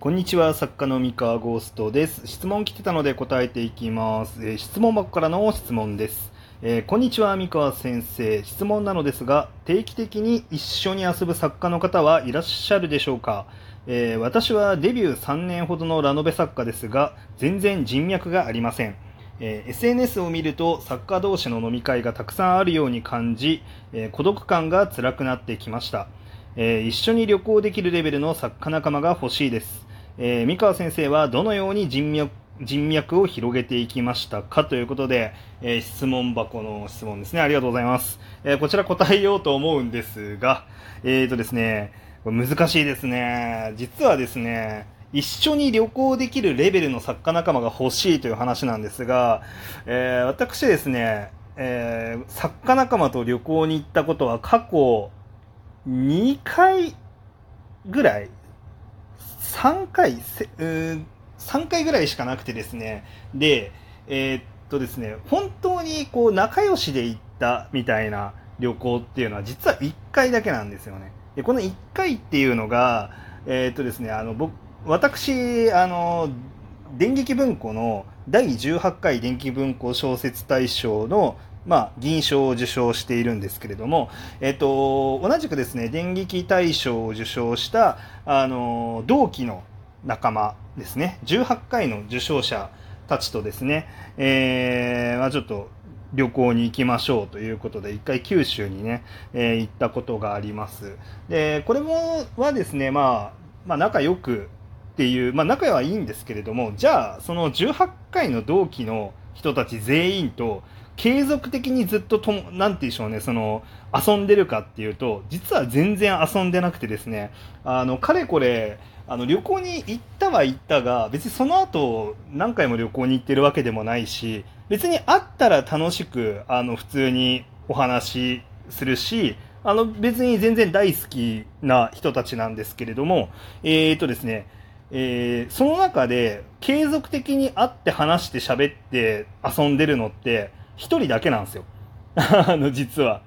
こんにちは、作家の三河ゴーストです。質問来てたので答えていきます。えー質問箱からの質問です。えーこんにちは、三河先生。質問なのですが、定期的に一緒に遊ぶ作家の方はいらっしゃるでしょうか？えー私はデビュー3年ほどのラノベ作家ですが、全然人脈がありません。え SNS を見ると作家同士の飲み会がたくさんあるように感じ、え孤独感が辛くなってきました。え一緒に旅行できるレベルの作家仲間が欲しいです。えー三河先生はどのように人脈人脈を広げていきましたかということで、えー質問箱の質問ですね。ありがとうございます。えーこちら答えようと思うんですが、えーとですね、これ難しいですね。実はですね、一緒に旅行できるレベルの作家仲間が欲しいという話なんですが、えー私ですね、えー作家仲間と旅行に行ったことは過去2回ぐらい3回せうー3回ぐらいしかなくてですね。でえーっとですね本当にこう仲良しで行ったみたいな旅行っていうのは実は1回だけなんですよね。でこの1回っていうのがえーっとですねあの僕私あの電撃文庫の第18回電撃文庫小説大賞のまあ、銀賞を受賞しているんですけれども、えっと、同じくですね、電撃大賞を受賞した、あの、同期の仲間ですね、18回の受賞者たちとですね、えーまあ、ちょっと旅行に行きましょうということで、一回九州にね、えー行ったことがあります。で、これも、はですね、まあ、まあ、仲良くっていう、まあ、仲はいいんですけれども、じゃあ、その18回の同期の人たち全員と、継続的にずっととも、なんて言うんでしょうね、その、遊んでるかっていうと、実は全然遊んでなくてですね、あの、かれこれ、あの、旅行に行ったは行ったが、別にその後、何回も旅行に行ってるわけでもないし、別に会ったら楽しく、あの、普通にお話するし、あの、別に全然大好きな人たちなんですけれども、えーとですね、えーその中で継続的に会って話して喋って遊んでるのって一人だけなんですよ。あの、実は。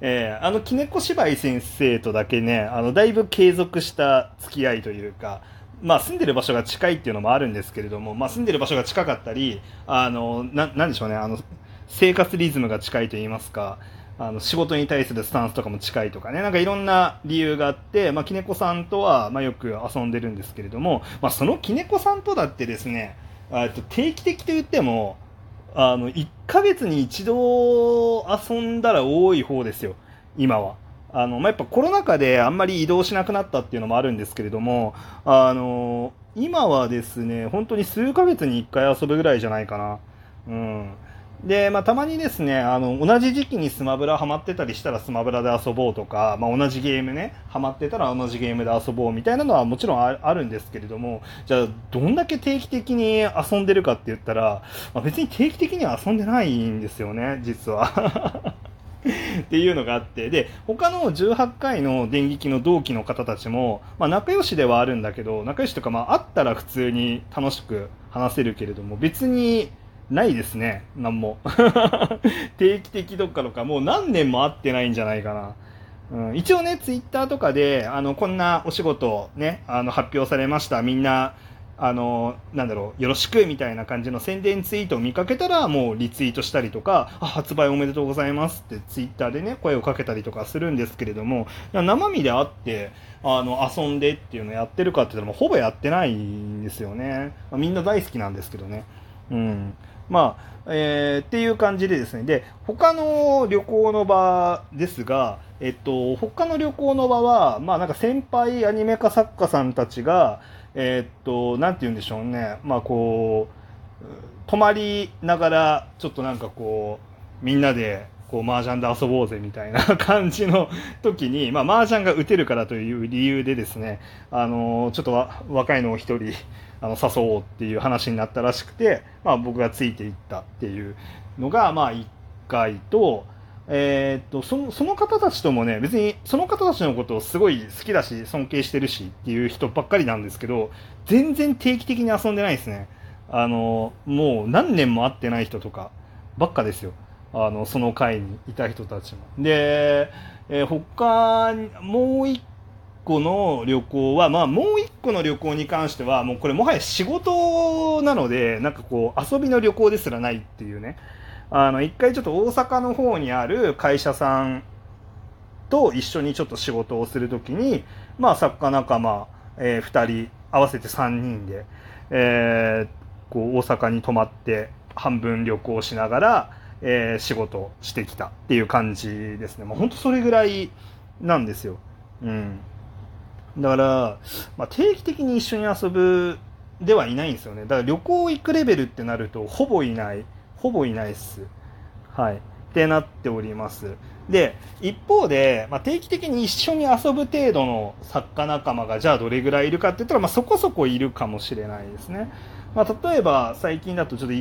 えーあの、きねこ芝居先生とだけね、あの、だいぶ継続した付き合いというか、まあ、住んでる場所が近いっていうのもあるんですけれども、まあ、住んでる場所が近かったり、あの、な、なんでしょうね、あの、生活リズムが近いと言いますか、あの仕事に対するスタンスとかも近いとかね、なんかいろんな理由があって、まあ、きねこさんとは、まあ、よく遊んでるんですけれども、まあ、そのきねこさんとだってですね、えっと定期的と言っても、あの、1ヶ月に一度遊んだら多い方ですよ、今は。あの、まあ、やっぱコロナ禍であんまり移動しなくなったっていうのもあるんですけれども、あの、今はですね、本当に数ヶ月に1回遊ぶぐらいじゃないかな。うん。で、まあ、たまにですね、あの、同じ時期にスマブラハマってたりしたらスマブラで遊ぼうとか、まあ、同じゲームね、ハマってたら同じゲームで遊ぼうみたいなのはもちろんああるんですけれども、じゃあ、どんだけ定期的に遊んでるかって言ったら、まあ、別に定期的には遊んでないんですよね、実は。っていうのがあって、で、他の18回の電撃の同期の方たちも、まあ、仲良しではあるんだけど、仲良しとか、まあ、会ったら普通に楽しく話せるけれども、別にないですね、なんも。定期的どっかとか、もう何年も会ってないんじゃないかな。うん、一応ね、ツイッターとかで、あの、こんなお仕事ね、あの、発表されました。みんな、あの、なんだろう、よろしくみたいな感じの宣伝ツイートを見かけたら、もうリツイートしたりとか、あ、発売おめでとうございますってツイッターでね、声をかけたりとかするんですけれども、生身で会って、あの、遊んでっていうのやってるかって言ったら、もうほぼやってないんですよね。まあみんな大好きなんですけどね。うん。まあ、えーっていう感じでですね。で、他の旅行の場ですが、えっと、他の旅行の場は、まあなんか先輩アニメ化作家さんたちが、えっと、なんて言うんでしょうね。まあこう、泊まりながら、ちょっとなんかこう、みんなで、こう、麻雀で遊ぼうぜみたいな 感じの時に、まあ、麻雀が打てるからという理由でですね、あの、ちょっと若いのを一人、あの、誘おうっていう話になったらしくて、まあ、僕がついていったっていうのが、まあ、一回と、えーっと、その、その方たちともね、別に、その方たちのことをすごい好きだし、尊敬してるしっていう人ばっかりなんですけど、全然定期的に遊んでないですね。あの、もう何年も会ってない人とかばっかですよ。あの、その会にいた人たちも。で、えー他、もう一個の旅行は、まあ、もう1個の旅行に関してはもうこれもはや仕事なのでなんかこう遊びの旅行ですらないっていうねあの一回ちょっと大阪の方にある会社さんと一緒にちょっと仕事をするときに、まあ、作家仲間、えー、2人合わせて3人で、えー、こう大阪に泊まって半分旅行しながら、えー、仕事してきたっていう感じですね。もう本当それぐらいなんですよ。うん。だから、まあ、定期的に一緒に遊ぶではいないんですよね。だから旅行行くレベルってなると、ほぼいない。ほぼいないっす。はい。ってなっております。で、一方で、まあ、定期的に一緒に遊ぶ程度の作家仲間がじゃあどれぐらいいるかって言ったら、まあ、そこそこいるかもしれないですね。まあ、例えば最近だとちょっと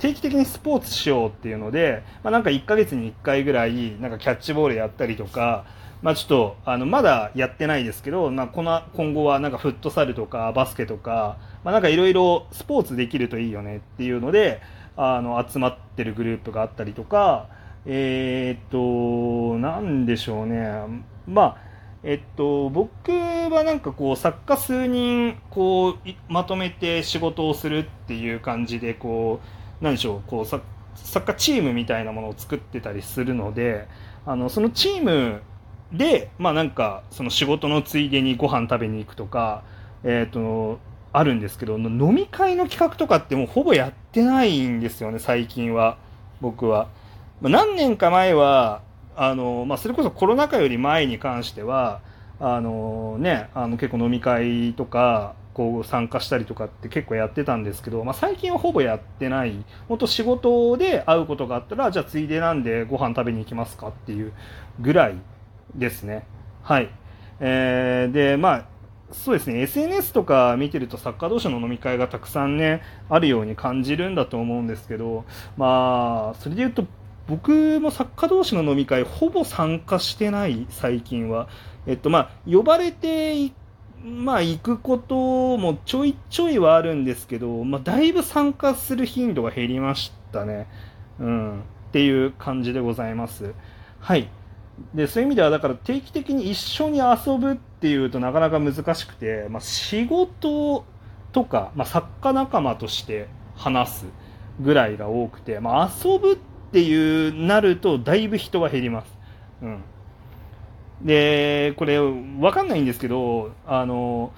定期的にスポーツしようっていうので、まあ、なんか1ヶ月に1回ぐらいなんかキャッチボールやったりとか、まあ、ちょっとあのまだやってないですけど、まあ、この今後はなんかフットサルとかバスケとか、まあ、なんかいろいろスポーツできるといいよねっていうのであの集まってるグループがあったりとかえー、っとなんでしょうね。まあえっと、僕はなんかこう作家数人こうまとめて仕事をするっていう感じでこうなんでしょうこう作家チームみたいなものを作ってたりするのであのそのチームで、まあ、なんかその仕事のついでにご飯食べに行くとか、えーと、あるんですけど飲み会の企画とかってもうほぼやってないんですよね最近は僕は。何年か前はあの、まあ、それこそコロナ禍より前に関してはあの、ね、あの結構飲み会とかこう参加したりとかって結構やってたんですけど、まあ、最近はほぼやってない本当仕事で会うことがあったらじゃあついでなんでご飯食べに行きますかっていうぐらいですね。はい。えー、で、まあ、そうですね、SNS とか見てると作家同士の飲み会がたくさんね、あるように感じるんだと思うんですけど、まあ、それで言うと、僕も作家同士の飲み会、ほぼ参加してない、最近は。えっと、まあ、呼ばれてまあ、行くこともちょいちょいはあるんですけど、まあ、だいぶ参加する頻度が減りましたね。うん。っていう感じでございます。はい。でそういう意味ではだから定期的に一緒に遊ぶっていうとなかなか難しくて、まあ、仕事とか、まあ、作家仲間として話すぐらいが多くて、まあ、遊ぶっていうなるとだいぶ人は減ります。うん、でこれ分かんないんですけどあの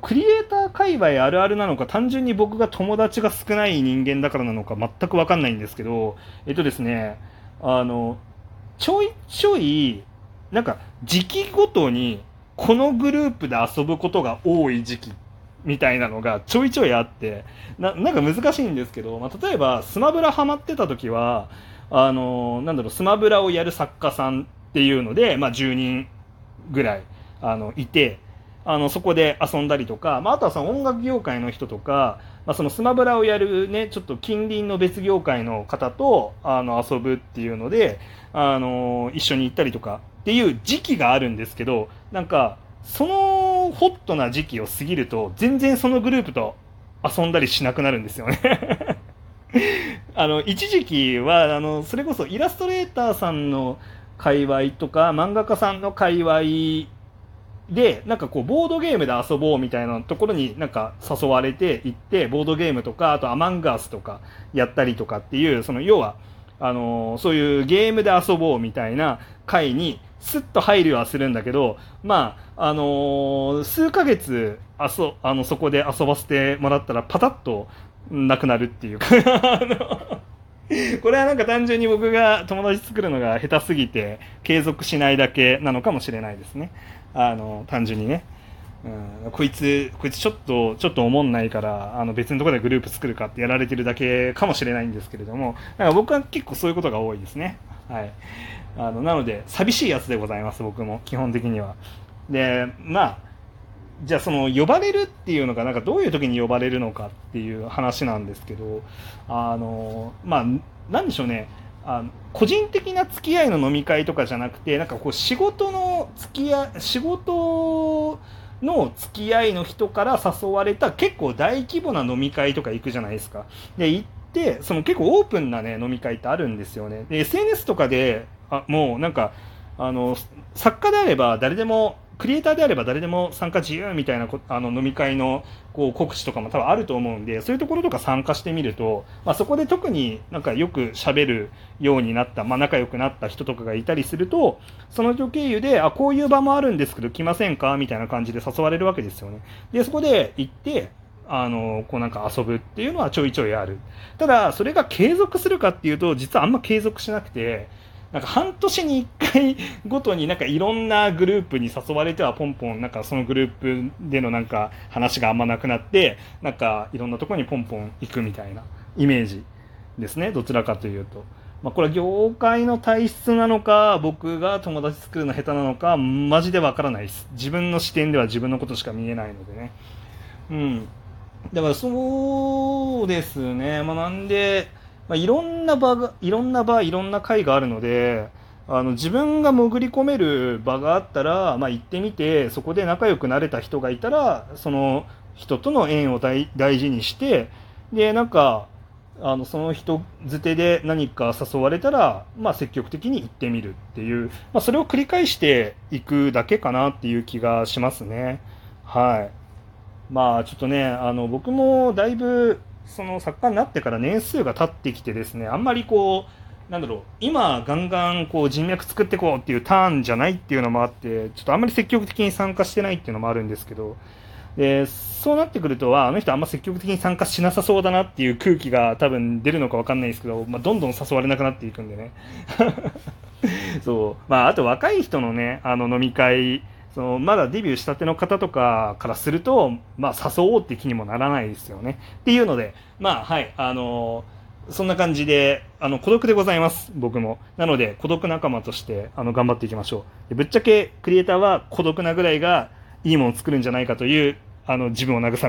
クリエイター界隈あるあるなのか単純に僕が友達が少ない人間だからなのか全く分かんないんですけどえっとですねあのちょいちょい、なんか時期ごとにこのグループで遊ぶことが多い時期みたいなのがちょいちょいあってななんか難しいんですけど、まあ、例えばスマブラハマってた時はあのなんだろうスマブラをやる作家さんっていうので、まあ、10人ぐらいあのいてあのそこで遊んだりとか、まあ、あとはその音楽業界の人とか、まあ、そのスマブラをやるねちょっと近隣の別業界の方とあの遊ぶっていうのであの一緒に行ったりとかっていう時期があるんですけどなんかそのホットな時期を過ぎると全然そのグループと遊んだりしなくなるんですよね。あの一時期はあのそれこそイラストレーターさんの界隈とか漫画家さんの界隈でなんかこうボードゲームで遊ぼうみたいなところになんか誘われて行ってボードゲームとかあとアマンガースとかやったりとかっていうその要はあのそういうゲームで遊ぼうみたいな回にスッと入るはするんだけど、まあ、あのー、数ヶ月あそあのそこで遊ばせてもらったらパタッとなくなるっていうか。これはなんか単純に僕が友達作るのが下手すぎて継続しないだけなのかもしれないですね。あの単純にね。うん、こいつ、こいつちょっと、ちょっと思んないから、あの別のところでグループ作るかってやられてるだけかもしれないんですけれども、だか僕は結構そういうことが多いですね。はい。あの、なので、寂しいやつでございます、僕も、基本的には。で、まあ、じゃあその呼ばれるっていうのがなんかどういう時に呼ばれるのかっていう話なんですけどあのまあなんでしょうねあの個人的な付き合いの飲み会とかじゃなくてなんかこう仕事の付き合い仕事の付き合いの人から誘われた結構大規模な飲み会とか行くじゃないですか。で行ってその結構オープンな、ね、飲み会ってあるんですよね。で SNS とかであもうなんかあの作家であれば誰でもクリエイターであれば誰でも参加自由みたいなあの飲み会のこう告知とかも多分あると思うんでそういうところとか参加してみると、まあ、そこで特になんかよく喋るようになった、まあ、仲良くなった人とかがいたりするとその人経由であこういう場もあるんですけど来ませんかみたいな感じで誘われるわけですよね。でそこで行ってあの、こうなんか遊ぶっていうのはちょいちょいある。ただ、それが継続するかっていうと、実はあんま継続しなくて、なんか半年に1回ごとになんかいろんなグループに誘われてはポンポンなんかそのグループでのなんか話があんまなくなってなんかいろんなところにポンポン行くみたいなイメージですね。どちらかというと。まあ、これは業界の体質なのか僕が友達作るの下手なのかマジでわからないです。自分の視点では自分のことしか見えないのでね。うん。だからそうですね。まあなんでまあ、いろんな場がいろんな場いろんな会があるのであの自分が潜り込める場があったら、まあ、行ってみてそこで仲良くなれた人がいたらその人との縁を大事にしてでなんかあのその人づてで何か誘われたら、まあ、積極的に行ってみるっていう、まあ、それを繰り返していくだけかなっていう気がしますね。はいまあちょっとねあの僕もだいぶその作家になってから年数が経ってきてですねあんまりこうなんだろう今ガンガンこう人脈作っていこうっていうターンじゃないっていうのもあってちょっとあんまり積極的に参加してないっていうのもあるんですけどでそうなってくるとはあの人あんま積極的に参加しなさそうだなっていう空気が多分出るのか分かんないですけど、まあ、どんどん誘われなくなっていくんでね。そう。まああと若い人のねあの飲み会そのまだデビューしたての方とかからすると、まあ、誘おうって気にもならないですよね。っていうので、まあ、はい、あのー、そんな感じで、あの、孤独でございます、僕も。なので、孤独仲間として、あの、頑張っていきましょう。でぶっちゃけ、クリエイターは孤独なぐらいがいいものを作るんじゃないかという、あの、自分を慰めて